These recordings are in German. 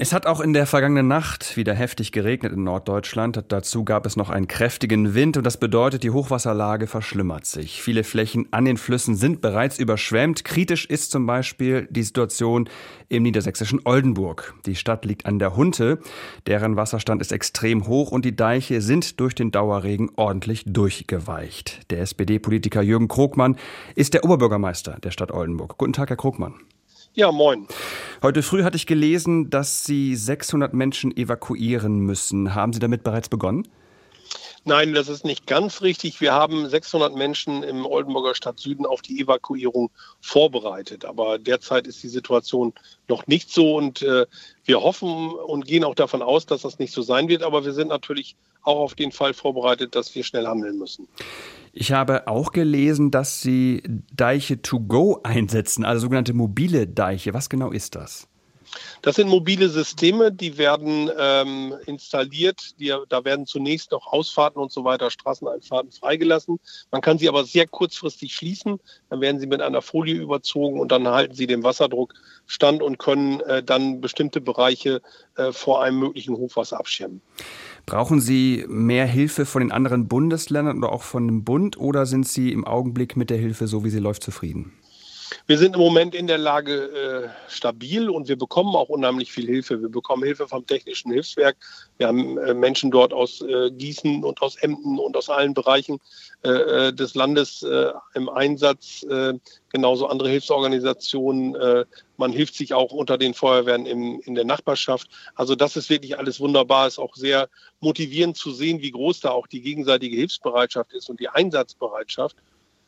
es hat auch in der vergangenen Nacht wieder heftig geregnet in Norddeutschland. Dazu gab es noch einen kräftigen Wind und das bedeutet, die Hochwasserlage verschlimmert sich. Viele Flächen an den Flüssen sind bereits überschwemmt. Kritisch ist zum Beispiel die Situation im niedersächsischen Oldenburg. Die Stadt liegt an der Hunte, deren Wasserstand ist extrem hoch und die Deiche sind durch den Dauerregen ordentlich durchgeweicht. Der SPD-Politiker Jürgen Krogmann ist der Oberbürgermeister der Stadt Oldenburg. Guten Tag, Herr Krogmann. Ja, moin. Heute früh hatte ich gelesen, dass Sie 600 Menschen evakuieren müssen. Haben Sie damit bereits begonnen? Nein, das ist nicht ganz richtig. Wir haben 600 Menschen im Oldenburger Stadt Süden auf die Evakuierung vorbereitet. Aber derzeit ist die Situation noch nicht so und äh, wir hoffen und gehen auch davon aus, dass das nicht so sein wird. Aber wir sind natürlich auch auf den Fall vorbereitet, dass wir schnell handeln müssen. Ich habe auch gelesen, dass Sie Deiche to go einsetzen, also sogenannte mobile Deiche. Was genau ist das? Das sind mobile Systeme, die werden ähm, installiert. Die, da werden zunächst noch Ausfahrten und so weiter, Straßeneinfahrten freigelassen. Man kann sie aber sehr kurzfristig schließen. Dann werden sie mit einer Folie überzogen und dann halten sie den Wasserdruck stand und können äh, dann bestimmte Bereiche äh, vor einem möglichen Hochwasser abschirmen. Brauchen Sie mehr Hilfe von den anderen Bundesländern oder auch von dem Bund oder sind Sie im Augenblick mit der Hilfe, so wie sie läuft, zufrieden? Wir sind im Moment in der Lage äh, stabil und wir bekommen auch unheimlich viel Hilfe. Wir bekommen Hilfe vom Technischen Hilfswerk. Wir haben äh, Menschen dort aus äh, Gießen und aus Emden und aus allen Bereichen äh, äh, des Landes äh, im Einsatz. genauso andere Hilfsorganisationen. man hilft sich auch unter den Feuerwehren im, in der Nachbarschaft. Also das ist wirklich alles wunderbar. Es ist auch sehr motivierend zu sehen, wie groß da auch die gegenseitige Hilfsbereitschaft ist und die Einsatzbereitschaft.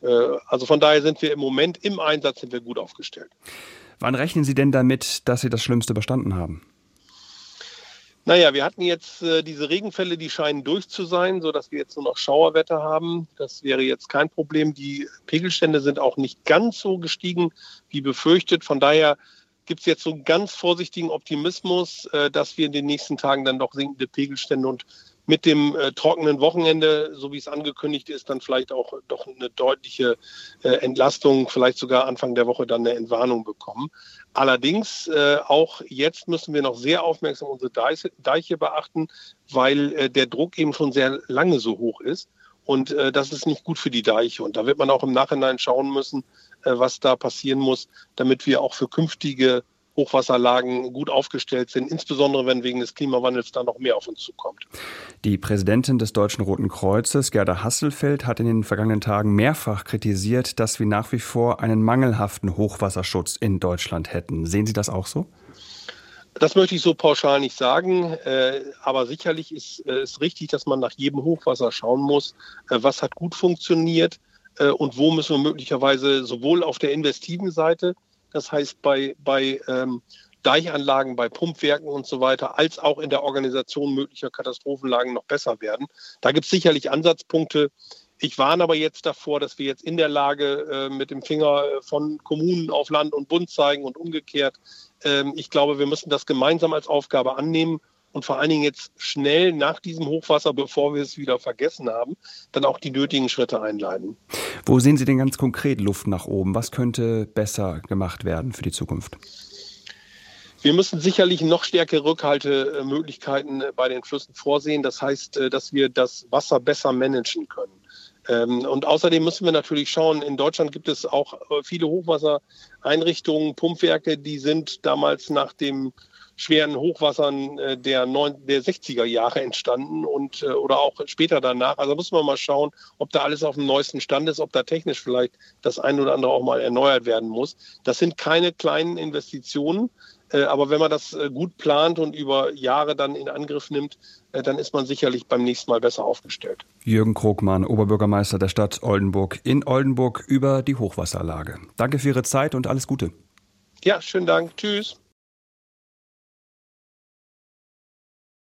Äh, also von daher sind wir im Moment im Einsatz sind wir gut aufgestellt. Wann rechnen Sie denn damit, dass Sie das Schlimmste überstanden haben? Naja, wir hatten jetzt äh, diese Regenfälle, die scheinen durch zu sein, sodass wir jetzt nur noch Schauerwetter haben. Das wäre jetzt kein Problem. Die Pegelstände sind auch nicht ganz so gestiegen wie befürchtet. Von daher gibt es jetzt so einen ganz vorsichtigen Optimismus, äh, dass wir in den nächsten Tagen dann doch sinkende Pegelstände und mit dem äh, trockenen Wochenende, so wie es angekündigt ist, dann vielleicht auch doch eine deutliche äh, Entlastung, vielleicht sogar Anfang der Woche dann eine Entwarnung bekommen. Allerdings äh, auch jetzt müssen wir noch sehr aufmerksam unsere Deiche, Deiche beachten, weil äh, der Druck eben schon sehr lange so hoch ist. Und äh, das ist nicht gut für die Deiche. Und da wird man auch im Nachhinein schauen müssen, äh, was da passieren muss, damit wir auch für künftige Hochwasserlagen gut aufgestellt sind, insbesondere wenn wegen des Klimawandels da noch mehr auf uns zukommt. Die Präsidentin des Deutschen Roten Kreuzes, Gerda Hasselfeld, hat in den vergangenen Tagen mehrfach kritisiert, dass wir nach wie vor einen mangelhaften Hochwasserschutz in Deutschland hätten. Sehen Sie das auch so? Das möchte ich so pauschal nicht sagen, äh, aber sicherlich ist es äh, richtig, dass man nach jedem Hochwasser schauen muss, äh, was hat gut funktioniert und wo müssen wir möglicherweise sowohl auf der investiven Seite das heißt bei, bei ähm, Deichanlagen, bei Pumpwerken und so weiter, als auch in der Organisation möglicher Katastrophenlagen noch besser werden. Da gibt es sicherlich Ansatzpunkte. Ich warne aber jetzt davor, dass wir jetzt in der Lage äh, mit dem Finger äh, von Kommunen auf Land und Bund zeigen und umgekehrt. Ähm, ich glaube, wir müssen das gemeinsam als Aufgabe annehmen und vor allen Dingen jetzt schnell nach diesem Hochwasser, bevor wir es wieder vergessen haben, dann auch die nötigen Schritte einleiten. Wo sehen Sie denn ganz konkret Luft nach oben? Was könnte besser gemacht werden für die Zukunft? Wir müssen sicherlich noch stärkere Rückhaltemöglichkeiten bei den Flüssen vorsehen. Das heißt, äh, dass wir das Wasser besser managen können. Ähm, und außerdem müssen wir natürlich schauen, in Deutschland gibt es auch äh, viele Hochwassereinrichtungen, Pumpwerke, die sind damals nach dem schweren Hochwassern äh, der, neun, der 60er Jahre entstanden und äh, oder auch später danach. Also muss man mal schauen, ob da alles auf dem neuesten Stand ist, ob da technisch vielleicht das ein oder andere auch mal erneuert werden muss. Das sind keine kleinen Investitionen, äh, aber wenn man das gut plant und über Jahre dann in Angriff nimmt, dann ist man sicherlich beim nächsten Mal besser aufgestellt. Jürgen Krogmann, Oberbürgermeister der Stadt Oldenburg in Oldenburg über die Hochwasserlage. Danke für Ihre Zeit und alles Gute. Ja, schönen Dank. Tschüss.